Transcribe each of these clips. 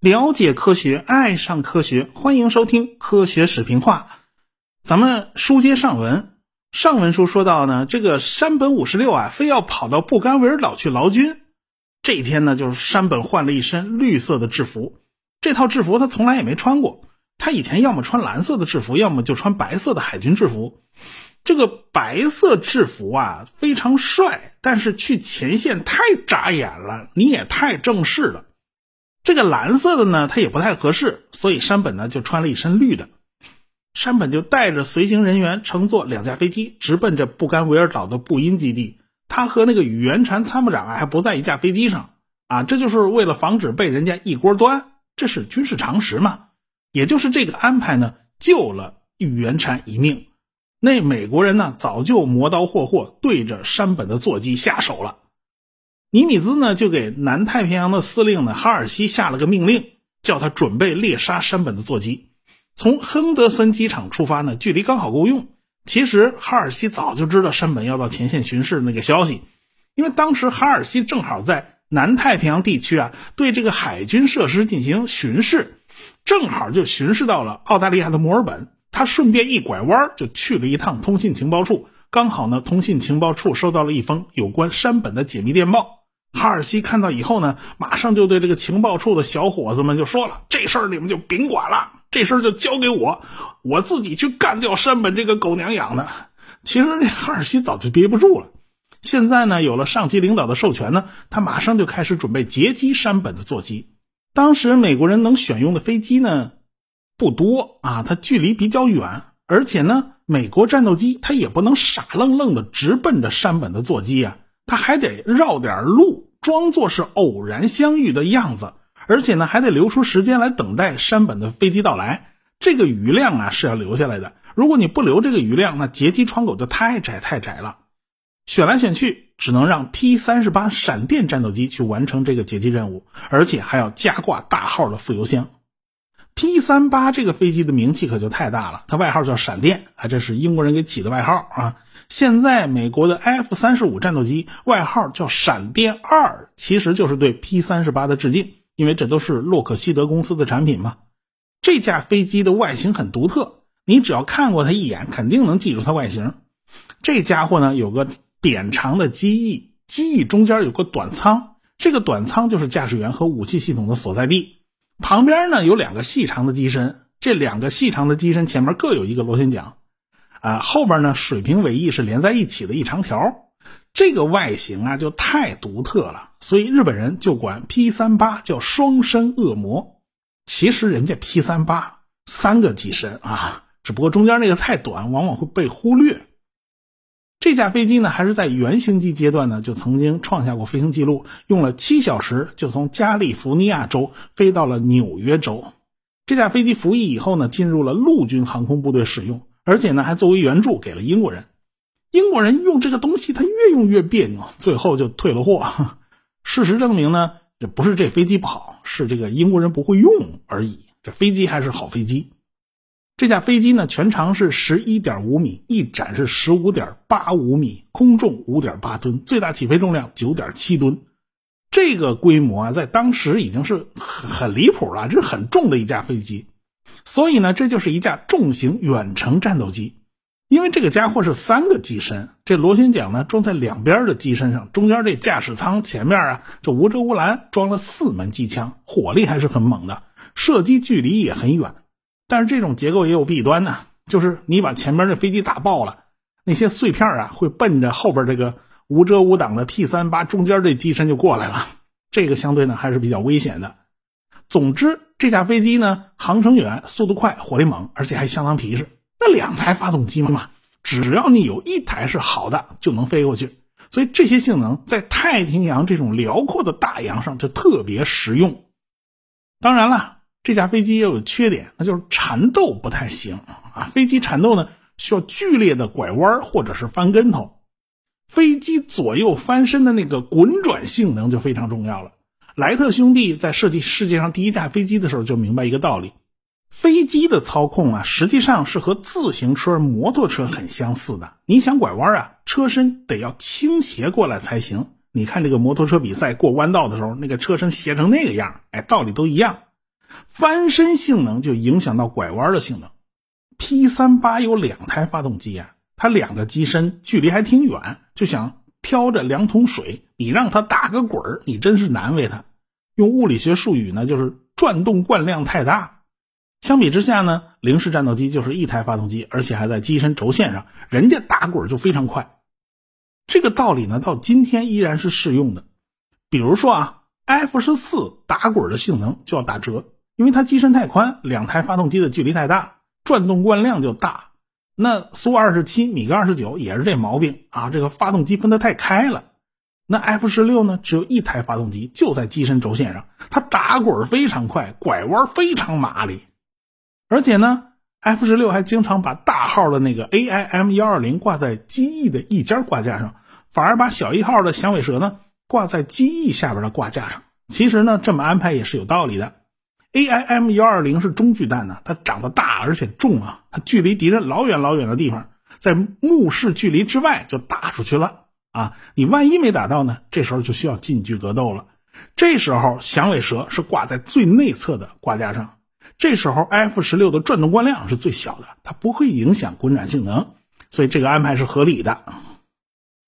了解科学，爱上科学，欢迎收听《科学史评话》。咱们书接上文，上文书说到呢，这个山本五十六啊，非要跑到布干维尔岛去劳军。这一天呢，就是山本换了一身绿色的制服，这套制服他从来也没穿过。他以前要么穿蓝色的制服，要么就穿白色的海军制服。这个白色制服啊，非常帅，但是去前线太扎眼了，你也太正式了。这个蓝色的呢，它也不太合适，所以山本呢就穿了一身绿的。山本就带着随行人员乘坐两架飞机，直奔着布干维尔岛的布音基地。他和那个宇垣禅参谋长啊还不在一架飞机上啊，这就是为了防止被人家一锅端，这是军事常识嘛。也就是这个安排呢，救了宇垣禅一命。那美国人呢，早就磨刀霍霍对着山本的座机下手了。尼米兹呢，就给南太平洋的司令呢哈尔西下了个命令，叫他准备猎杀山本的座机。从亨德森机场出发呢，距离刚好够用。其实哈尔西早就知道山本要到前线巡视那个消息，因为当时哈尔西正好在南太平洋地区啊，对这个海军设施进行巡视，正好就巡视到了澳大利亚的墨尔本。他顺便一拐弯，就去了一趟通信情报处。刚好呢，通信情报处收到了一封有关山本的解密电报。哈尔西看到以后呢，马上就对这个情报处的小伙子们就说了：“这事儿你们就甭管了，这事儿就交给我，我自己去干掉山本这个狗娘养的。”其实这哈尔西早就憋不住了，现在呢，有了上级领导的授权呢，他马上就开始准备截击山本的座机。当时美国人能选用的飞机呢不多啊，它距离比较远，而且呢。美国战斗机，它也不能傻愣愣的直奔着山本的座机啊，它还得绕点路，装作是偶然相遇的样子，而且呢，还得留出时间来等待山本的飞机到来。这个余量啊是要留下来的，如果你不留这个余量，那截击窗口就太窄太窄了。选来选去，只能让 T 三十八闪电战斗机去完成这个截击任务，而且还要加挂大号的副油箱。T 三八这个飞机的名气可就太大了，它外号叫闪电啊，这是英国人给起的外号啊。现在美国的 F 三十五战斗机外号叫闪电二，其实就是对 P 三十八的致敬，因为这都是洛克希德公司的产品嘛。这架飞机的外形很独特，你只要看过它一眼，肯定能记住它外形。这家伙呢有个扁长的机翼，机翼中间有个短舱，这个短舱就是驾驶员和武器系统的所在地。旁边呢有两个细长的机身，这两个细长的机身前面各有一个螺旋桨，啊，后边呢水平尾翼是连在一起的一长条，这个外形啊就太独特了，所以日本人就管 P 三八叫双身恶魔。其实人家 P 三八三个机身啊，只不过中间那个太短，往往会被忽略。这架飞机呢，还是在原型机阶段呢，就曾经创下过飞行记录，用了七小时就从加利福尼亚州飞到了纽约州。这架飞机服役以后呢，进入了陆军航空部队使用，而且呢，还作为援助给了英国人。英国人用这个东西，他越用越别扭，最后就退了货。事实证明呢，这不是这飞机不好，是这个英国人不会用而已。这飞机还是好飞机。这架飞机呢，全长是十一点五米，一展是十五点八五米，空重五点八吨，最大起飞重量九点七吨。这个规模啊，在当时已经是很很离谱了，这是很重的一架飞机。所以呢，这就是一架重型远程战斗机。因为这个家伙是三个机身，这螺旋桨呢装在两边的机身上，中间这驾驶舱前面啊，这无遮无拦装了四门机枪，火力还是很猛的，射击距离也很远。但是这种结构也有弊端呢，就是你把前面的飞机打爆了，那些碎片啊会奔着后边这个无遮无挡的 T 三八中间这机身就过来了，这个相对呢还是比较危险的。总之，这架飞机呢航程远、速度快、火力猛，而且还相当皮实。那两台发动机嘛，只要你有一台是好的，就能飞过去。所以这些性能在太平洋这种辽阔的大洋上就特别实用。当然了。这架飞机也有缺点，那就是缠斗不太行啊。飞机缠斗呢，需要剧烈的拐弯或者是翻跟头，飞机左右翻身的那个滚转性能就非常重要了。莱特兄弟在设计世界上第一架飞机的时候就明白一个道理：飞机的操控啊，实际上是和自行车、摩托车很相似的。你想拐弯啊，车身得要倾斜过来才行。你看这个摩托车比赛过弯道的时候，那个车身斜成那个样，哎，道理都一样。翻身性能就影响到拐弯的性能。P 三八有两台发动机啊，它两个机身距离还挺远，就想挑着两桶水，你让它打个滚儿，你真是难为它。用物理学术语呢，就是转动惯量太大。相比之下呢，零式战斗机就是一台发动机，而且还在机身轴线上，人家打滚就非常快。这个道理呢，到今天依然是适用的。比如说啊，F 十四打滚的性能就要打折，因为它机身太宽，两台发动机的距离太大，转动惯量就大。那苏二十七、米格二十九也是这毛病啊，这个发动机分得太开了。那 F 十六呢，只有一台发动机，就在机身轴线上，它打滚非常快，拐弯非常麻利。而且呢，F 十六还经常把大号的那个 AIM 幺二零挂在机翼的一尖挂架上，反而把小一号的响尾蛇呢挂在机翼下边的挂架上。其实呢，这么安排也是有道理的。AIM 幺二零是中距弹呢，它长得大而且重啊，它距离敌人老远老远的地方，在目视距离之外就打出去了啊！你万一没打到呢，这时候就需要近距格斗了。这时候响尾蛇是挂在最内侧的挂架上。这时候，F 十六的转动惯量是最小的，它不会影响滚转性能，所以这个安排是合理的。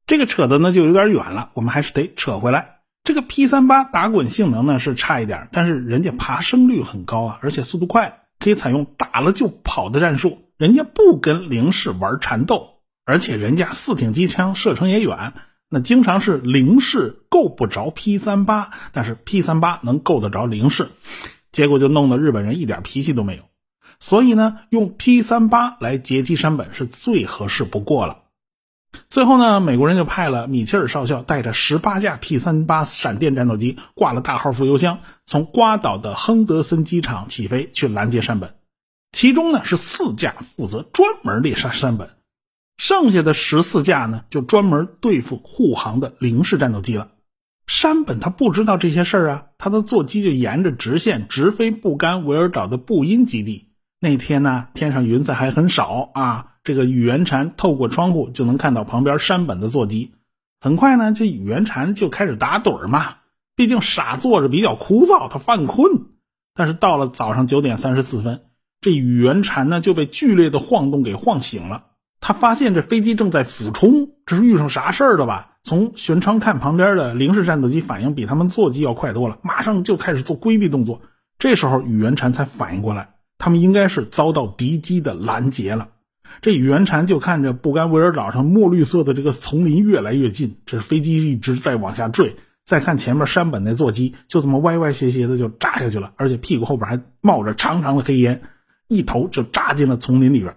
这个扯的呢就有点远了，我们还是得扯回来。这个 P 三八打滚性能呢是差一点，但是人家爬升率很高啊，而且速度快，可以采用打了就跑的战术。人家不跟零式玩缠斗，而且人家四挺机枪射程也远，那经常是零式够不着 P 三八，但是 P 三八能够得着零式。结果就弄得日本人一点脾气都没有，所以呢，用 P 三八来截击山本是最合适不过了。最后呢，美国人就派了米切尔少校带着十八架 P 三八闪电战斗机，挂了大号副油箱，从瓜岛的亨德森机场起飞去拦截山本。其中呢是四架负责专门猎杀山本，剩下的十四架呢就专门对付护航的零式战斗机了。山本他不知道这些事儿啊，他的座机就沿着直线直飞布干维尔岛的布音基地。那天呢，天上云彩还很少啊，这个宇垣禅透过窗户就能看到旁边山本的座机。很快呢，这宇垣禅就开始打盹嘛，毕竟傻坐着比较枯燥，他犯困。但是到了早上九点三十四分，这宇垣禅呢就被剧烈的晃动给晃醒了。他发现这飞机正在俯冲，这是遇上啥事儿了吧？从舷窗看，旁边的零式战斗机反应比他们座机要快多了，马上就开始做规避动作。这时候宇垣禅才反应过来，他们应该是遭到敌机的拦截了。这宇垣禅就看着布甘维尔岛上墨绿色的这个丛林越来越近，这飞机一直在往下坠。再看前面山本那座机，就这么歪歪斜斜的就扎下去了，而且屁股后边还冒着长长的黑烟，一头就扎进了丛林里边。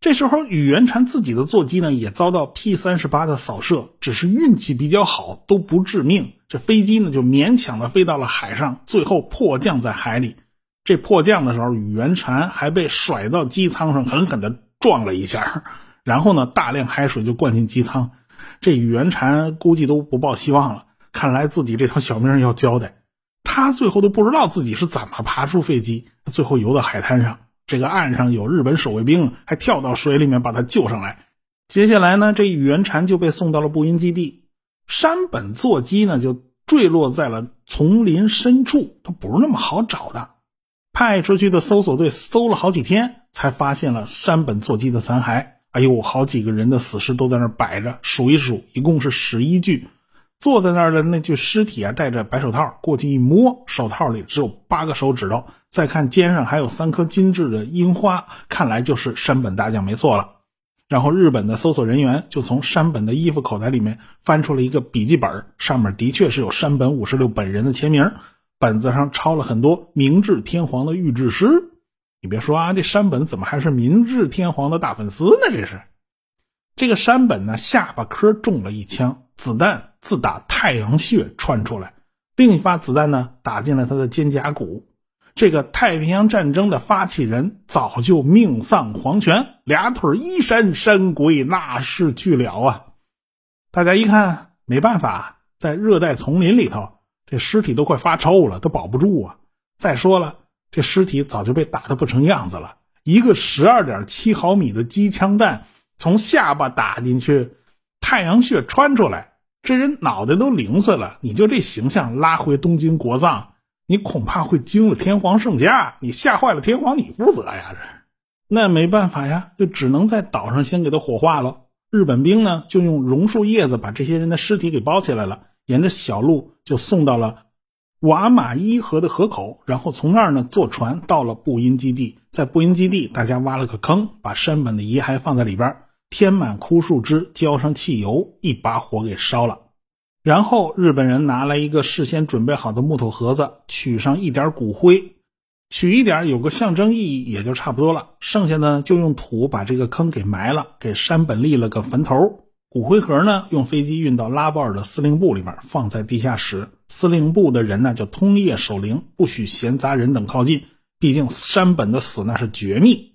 这时候，宇垣禅自己的座机呢也遭到 P 三十八的扫射，只是运气比较好，都不致命。这飞机呢就勉强的飞到了海上，最后迫降在海里。这迫降的时候，宇垣禅还被甩到机舱上，狠狠的撞了一下，然后呢，大量海水就灌进机舱。这宇垣禅估计都不抱希望了，看来自己这条小命要交代。他最后都不知道自己是怎么爬出飞机，最后游到海滩上。这个岸上有日本守卫兵，还跳到水里面把他救上来。接下来呢，这宇垣禅就被送到了步音基地。山本座机呢，就坠落在了丛林深处，它不是那么好找的。派出去的搜索队搜了好几天，才发现了山本座机的残骸。哎呦，好几个人的死尸都在那摆着，数一数，一共是十一具。坐在那儿的那具尸体啊，戴着白手套，过去一摸，手套里只有八个手指头。再看肩上还有三颗精致的樱花，看来就是山本大将没错了。然后日本的搜索人员就从山本的衣服口袋里面翻出了一个笔记本，上面的确是有山本五十六本人的签名，本子上抄了很多明治天皇的御制诗。你别说啊，这山本怎么还是明治天皇的大粉丝呢？这是。这个山本呢，下巴颏中了一枪，子弹自打太阳穴穿出来，另一发子弹呢打进了他的肩胛骨。这个太平洋战争的发起人早就命丧黄泉，俩腿一伸，山鬼那是去了啊！大家一看，没办法，在热带丛林里头，这尸体都快发臭了，都保不住啊！再说了，这尸体早就被打得不成样子了。一个十二点七毫米的机枪弹从下巴打进去，太阳穴穿出来，这人脑袋都零碎了。你就这形象拉回东京国葬，你恐怕会惊了天皇圣驾，你吓坏了天皇，你负责呀！这那没办法呀，就只能在岛上先给他火化了。日本兵呢，就用榕树叶子把这些人的尸体给包起来了，沿着小路就送到了。瓦马伊河的河口，然后从那儿呢坐船到了布音基地，在布音基地，大家挖了个坑，把山本的遗骸放在里边，填满枯树枝，浇上汽油，一把火给烧了。然后日本人拿来一个事先准备好的木头盒子，取上一点骨灰，取一点有个象征意义也就差不多了。剩下呢就用土把这个坑给埋了，给山本立了个坟头。骨灰盒呢，用飞机运到拉波尔的司令部里面，放在地下室。司令部的人呢，就通夜守灵，不许闲杂人等靠近。毕竟山本的死那是绝密。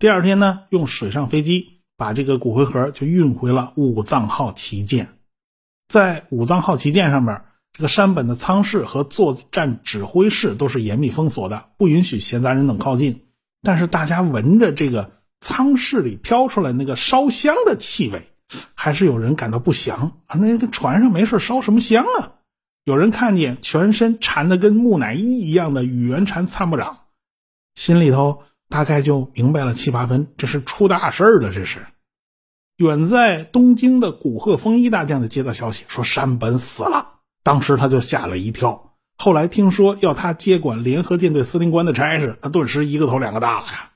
第二天呢，用水上飞机把这个骨灰盒就运回了武藏号旗舰。在武藏号旗舰上面，这个山本的舱室和作战指挥室都是严密封锁的，不允许闲杂人等靠近。但是大家闻着这个舱室里飘出来那个烧香的气味。还是有人感到不祥啊！那个船上没事烧什么香啊？有人看见全身缠的跟木乃伊一样的宇垣禅参谋长，心里头大概就明白了七八分，这是出大事了。这是远在东京的古贺丰一大将的接到消息，说山本死了，当时他就吓了一跳。后来听说要他接管联合舰队司令官的差事，他顿时一个头两个大了呀。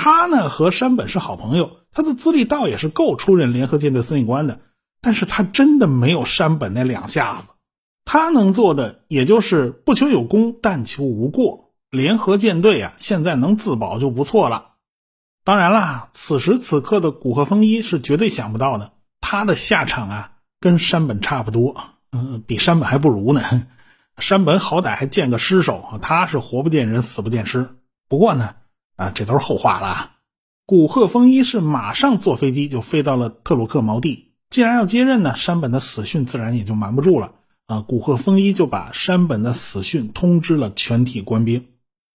他呢和山本是好朋友。他的资历倒也是够出任联合舰队司令官的，但是他真的没有山本那两下子。他能做的也就是不求有功，但求无过。联合舰队啊，现在能自保就不错了。当然啦，此时此刻的古贺丰一是绝对想不到的，他的下场啊，跟山本差不多，嗯，比山本还不如呢。山本好歹还见个尸首，他是活不见人，死不见尸。不过呢，啊，这都是后话了。古贺丰一是马上坐飞机就飞到了特鲁克锚地。既然要接任呢，山本的死讯自然也就瞒不住了啊。古贺丰一就把山本的死讯通知了全体官兵。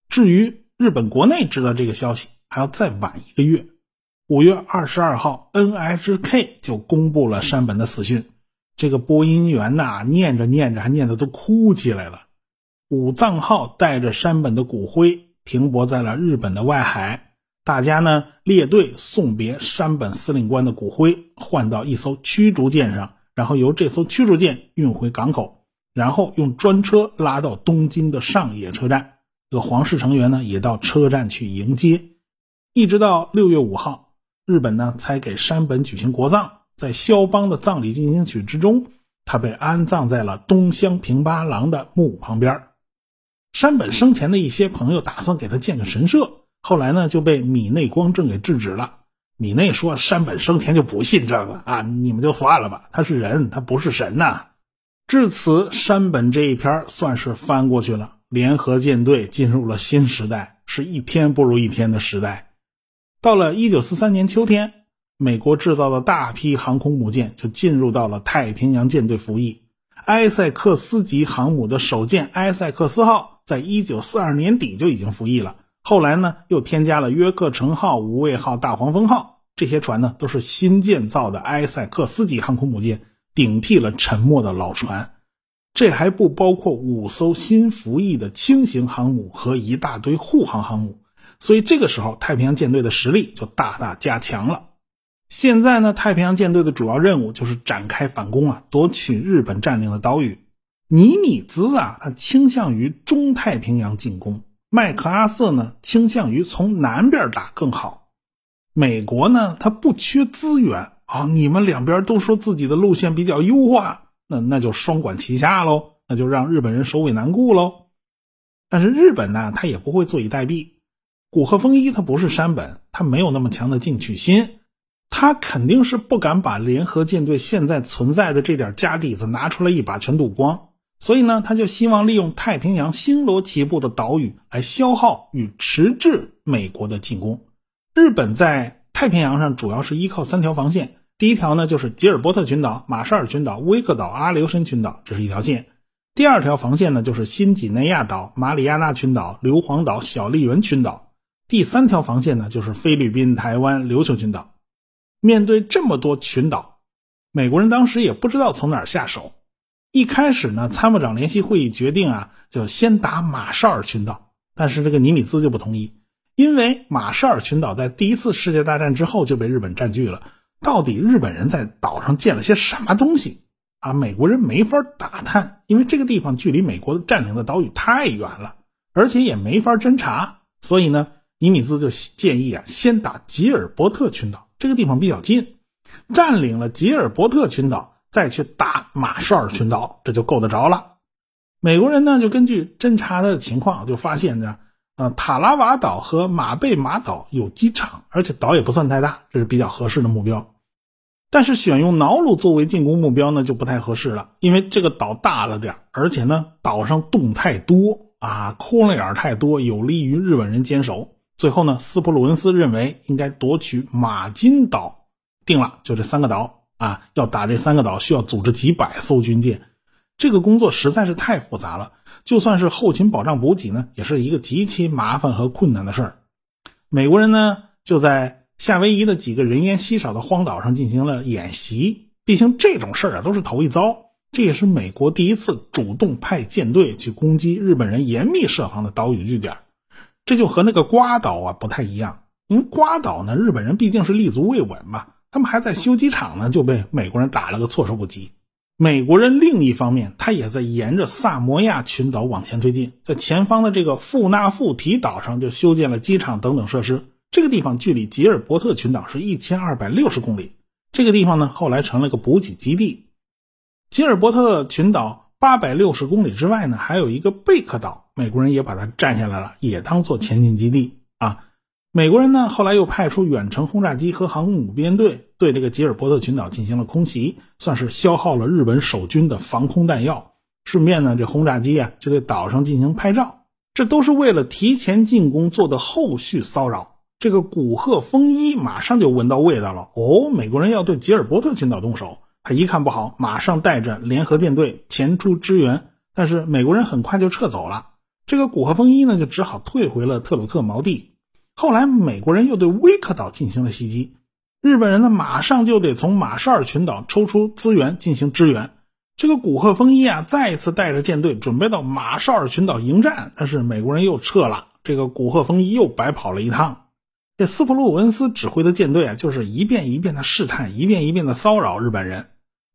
至于日本国内知道这个消息，还要再晚一个月。五月二十二号，NHK 就公布了山本的死讯。这个播音员呐，念着念着还念得都哭起来了。武藏号带着山本的骨灰停泊在了日本的外海。大家呢列队送别山本司令官的骨灰，换到一艘驱逐舰上，然后由这艘驱逐舰运回港口，然后用专车拉到东京的上野车站。这个皇室成员呢也到车站去迎接，一直到六月五号，日本呢才给山本举行国葬。在肖邦的葬礼进行曲之中，他被安葬在了东乡平八郎的墓旁边。山本生前的一些朋友打算给他建个神社。后来呢，就被米内光正给制止了。米内说：“山本生前就不信这个啊，你们就算了吧。他是人，他不是神呐。”至此，山本这一篇算是翻过去了。联合舰队进入了新时代，是一天不如一天的时代。到了一九四三年秋天，美国制造的大批航空母舰就进入到了太平洋舰队服役。埃塞克斯级航母的首舰埃塞克斯号，在一九四二年底就已经服役了。后来呢，又添加了约克城号、无畏号、大黄蜂号这些船呢，都是新建造的埃塞克斯级航空母舰，顶替了沉没的老船。这还不包括五艘新服役的轻型航母和一大堆护航航母。所以这个时候，太平洋舰队的实力就大大加强了。现在呢，太平洋舰队的主要任务就是展开反攻啊，夺取日本占领的岛屿。尼米兹啊，他倾向于中太平洋进攻。麦克阿瑟呢，倾向于从南边打更好。美国呢，他不缺资源啊。你们两边都说自己的路线比较优化，那那就双管齐下喽，那就让日本人首尾难顾喽。但是日本呢，他也不会坐以待毙。古贺丰一他不是山本，他没有那么强的进取心，他肯定是不敢把联合舰队现在存在的这点家底子拿出来一把全赌光。所以呢，他就希望利用太平洋星罗棋布的岛屿来消耗与迟滞美国的进攻。日本在太平洋上主要是依靠三条防线，第一条呢就是吉尔伯特群岛、马绍尔群岛、威克岛、阿留申群岛，这是一条线；第二条防线呢，就是新几内亚岛、马里亚纳群岛、硫磺岛、小笠原群岛。第三条防线呢，就是菲律宾、台湾、琉球群岛。面对这么多群岛，美国人当时也不知道从哪儿下手。一开始呢，参谋长联席会议决定啊，就先打马绍尔群岛。但是这个尼米兹就不同意，因为马绍尔群岛在第一次世界大战之后就被日本占据了。到底日本人在岛上建了些什么东西？啊，美国人没法打探，因为这个地方距离美国占领的岛屿太远了，而且也没法侦查。所以呢，尼米兹就建议啊，先打吉尔伯特群岛，这个地方比较近，占领了吉尔伯特群岛，再去打马绍尔群岛，这就够得着了。美国人呢，就根据侦查的情况，就发现呢，呃，塔拉瓦岛和马贝马岛有机场，而且岛也不算太大，这是比较合适的目标。但是选用瑙鲁作为进攻目标呢，就不太合适了，因为这个岛大了点而且呢，岛上洞太多啊，窟窿眼太多，有利于日本人坚守。最后呢，斯普鲁恩斯认为应该夺取马金岛，定了，就这三个岛啊，要打这三个岛，需要组织几百艘军舰，这个工作实在是太复杂了，就算是后勤保障补给呢，也是一个极其麻烦和困难的事儿。美国人呢，就在。夏威夷的几个人烟稀少的荒岛上进行了演习，毕竟这种事儿啊都是头一遭，这也是美国第一次主动派舰队去攻击日本人严密设防的岛屿据点。这就和那个瓜岛啊不太一样，因为瓜岛呢日本人毕竟是立足未稳嘛，他们还在修机场呢，就被美国人打了个措手不及。美国人另一方面，他也在沿着萨摩亚群岛往前推进，在前方的这个富纳富提岛上就修建了机场等等设施。这个地方距离吉尔伯特群岛是一千二百六十公里。这个地方呢，后来成了个补给基地。吉尔伯特群岛八百六十公里之外呢，还有一个贝克岛，美国人也把它占下来了，也当做前进基地啊。美国人呢，后来又派出远程轰炸机和航空母编队，对这个吉尔伯特群岛进行了空袭，算是消耗了日本守军的防空弹药。顺便呢，这轰炸机啊，就对岛上进行拍照，这都是为了提前进攻做的后续骚扰。这个古贺丰一马上就闻到味道了哦，美国人要对吉尔伯特群岛动手。他一看不好，马上带着联合舰队前出支援。但是美国人很快就撤走了。这个古贺丰一呢，就只好退回了特鲁克锚地。后来美国人又对威克岛进行了袭击，日本人呢马上就得从马绍尔群岛抽出资源进行支援。这个古贺丰一啊，再一次带着舰队准备到马绍尔群岛迎战，但是美国人又撤了。这个古贺丰一又白跑了一趟。这斯普鲁恩斯指挥的舰队啊，就是一遍一遍的试探，一遍一遍的骚扰日本人。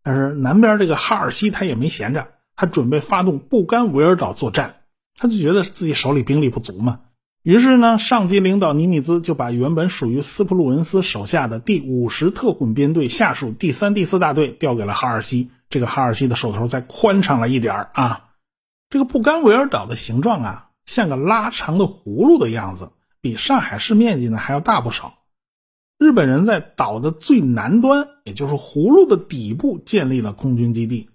但是南边这个哈尔西他也没闲着，他准备发动布干维尔岛作战。他就觉得自己手里兵力不足嘛，于是呢，上级领导尼米兹就把原本属于斯普鲁恩斯手下的第五十特混编队下属第三、第四大队调给了哈尔西。这个哈尔西的手头再宽敞了一点啊。这个布干维尔岛的形状啊，像个拉长的葫芦的样子。比上海市面积呢还要大不少。日本人在岛的最南端，也就是葫芦的底部建立了空军基地。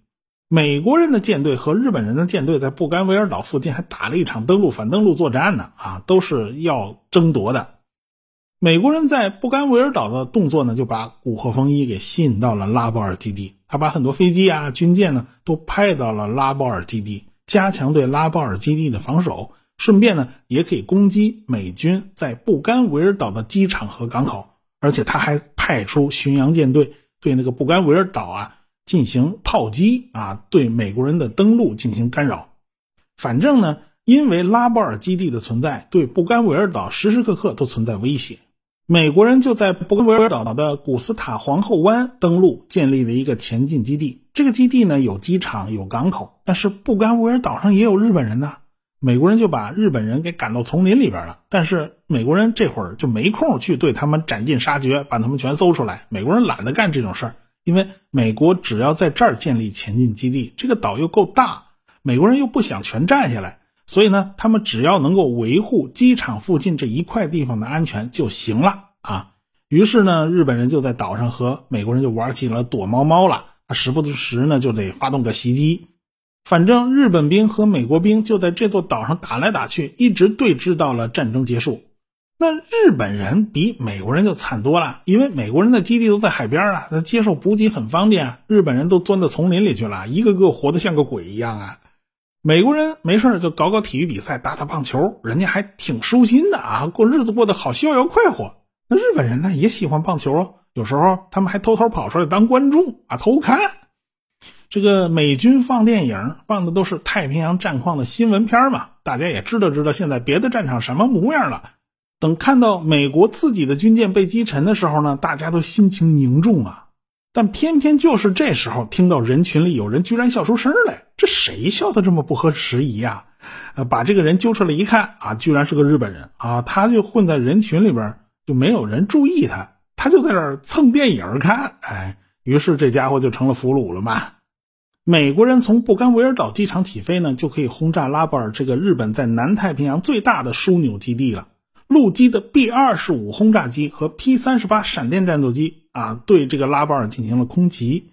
美国人的舰队和日本人的舰队在布干维尔岛附近还打了一场登陆反登陆作战呢，啊，都是要争夺的。美国人在布干维尔岛的动作呢，就把古贺丰一给吸引到了拉波尔基地。他把很多飞机啊、军舰呢都派到了拉波尔基地，加强对拉波尔基地的防守。顺便呢，也可以攻击美军在布干维尔岛的机场和港口，而且他还派出巡洋舰队对那个布干维尔岛啊进行炮击啊，对美国人的登陆进行干扰。反正呢，因为拉波尔基地的存在，对布干维尔岛时时刻刻都存在威胁。美国人就在布干维尔岛的古斯塔皇后湾登陆，建立了一个前进基地。这个基地呢，有机场，有港口，但是布干维尔岛上也有日本人呢。美国人就把日本人给赶到丛林里边了，但是美国人这会儿就没空去对他们斩尽杀绝，把他们全搜出来。美国人懒得干这种事儿，因为美国只要在这儿建立前进基地，这个岛又够大，美国人又不想全占下来，所以呢，他们只要能够维护机场附近这一块地方的安全就行了啊。于是呢，日本人就在岛上和美国人就玩起了躲猫猫了，他时不时呢就得发动个袭击。反正日本兵和美国兵就在这座岛上打来打去，一直对峙到了战争结束。那日本人比美国人就惨多了，因为美国人的基地都在海边啊，他接受补给很方便啊。日本人都钻到丛林里去了，一个个活得像个鬼一样啊。美国人没事就搞搞体育比赛，打打棒球，人家还挺舒心的啊，过日子过得好逍遥快活。那日本人呢也喜欢棒球，有时候他们还偷偷跑出来当观众啊，偷看。这个美军放电影放的都是太平洋战况的新闻片嘛，大家也知道知道现在别的战场什么模样了。等看到美国自己的军舰被击沉的时候呢，大家都心情凝重啊。但偏偏就是这时候，听到人群里有人居然笑出声来，这谁笑的这么不合时宜呀？呃，把这个人揪出来一看啊，居然是个日本人啊，他就混在人群里边，就没有人注意他，他就在这儿蹭电影看，哎，于是这家伙就成了俘虏了嘛。美国人从布干维尔岛机场起飞呢，就可以轰炸拉波尔这个日本在南太平洋最大的枢纽基地了。陆基的 B 二十五轰炸机和 P 三十八闪电战斗机啊，对这个拉波尔进行了空袭。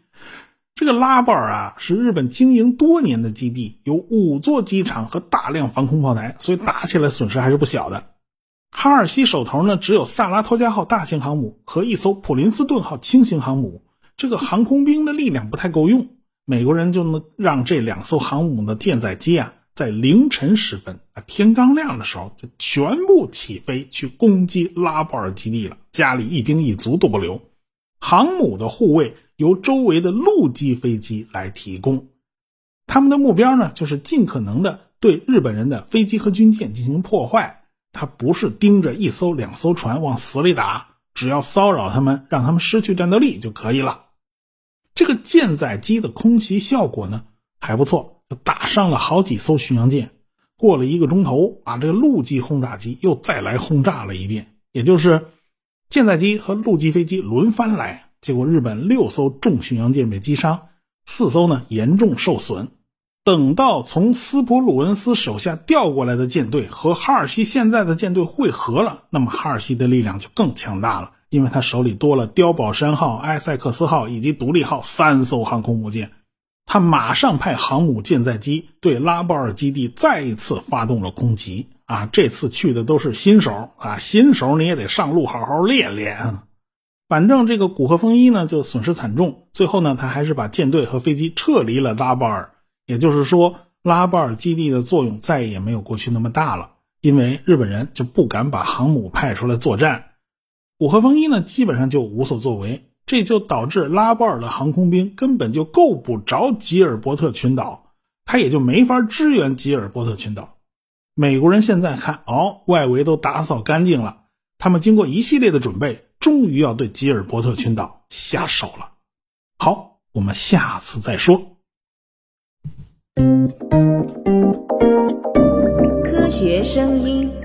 这个拉波尔啊，是日本经营多年的基地，有五座机场和大量防空炮台，所以打起来损失还是不小的。哈尔西手头呢，只有萨拉托加号大型航母和一艘普林斯顿号轻型航母，这个航空兵的力量不太够用。美国人就能让这两艘航母的舰载机啊，在凌晨时分啊，天刚亮的时候就全部起飞去攻击拉波尔基地了，家里一兵一卒都不留。航母的护卫由周围的陆基飞机来提供，他们的目标呢，就是尽可能的对日本人的飞机和军舰进行破坏。他不是盯着一艘两艘船往死里打，只要骚扰他们，让他们失去战斗力就可以了。这个舰载机的空袭效果呢还不错，就打伤了好几艘巡洋舰。过了一个钟头啊，这个陆基轰炸机又再来轰炸了一遍，也就是舰载机和陆基飞机轮番来。结果日本六艘重巡洋舰被击伤，四艘呢严重受损。等到从斯普鲁恩斯手下调过来的舰队和哈尔西现在的舰队汇合了，那么哈尔西的力量就更强大了。因为他手里多了碉堡山号、埃塞克斯号以及独立号三艘航空母舰，他马上派航母舰载机对拉波尔基地再一次发动了攻击。啊，这次去的都是新手啊，新手你也得上路好好练练。反正这个古贺风一呢就损失惨重，最后呢他还是把舰队和飞机撤离了拉波尔，也就是说拉波尔基地的作用再也没有过去那么大了，因为日本人就不敢把航母派出来作战。古贺风一呢，基本上就无所作为，这就导致拉波尔的航空兵根本就够不着吉尔伯特群岛，他也就没法支援吉尔伯特群岛。美国人现在看，哦，外围都打扫干净了，他们经过一系列的准备，终于要对吉尔伯特群岛下手了。好，我们下次再说。科学声音。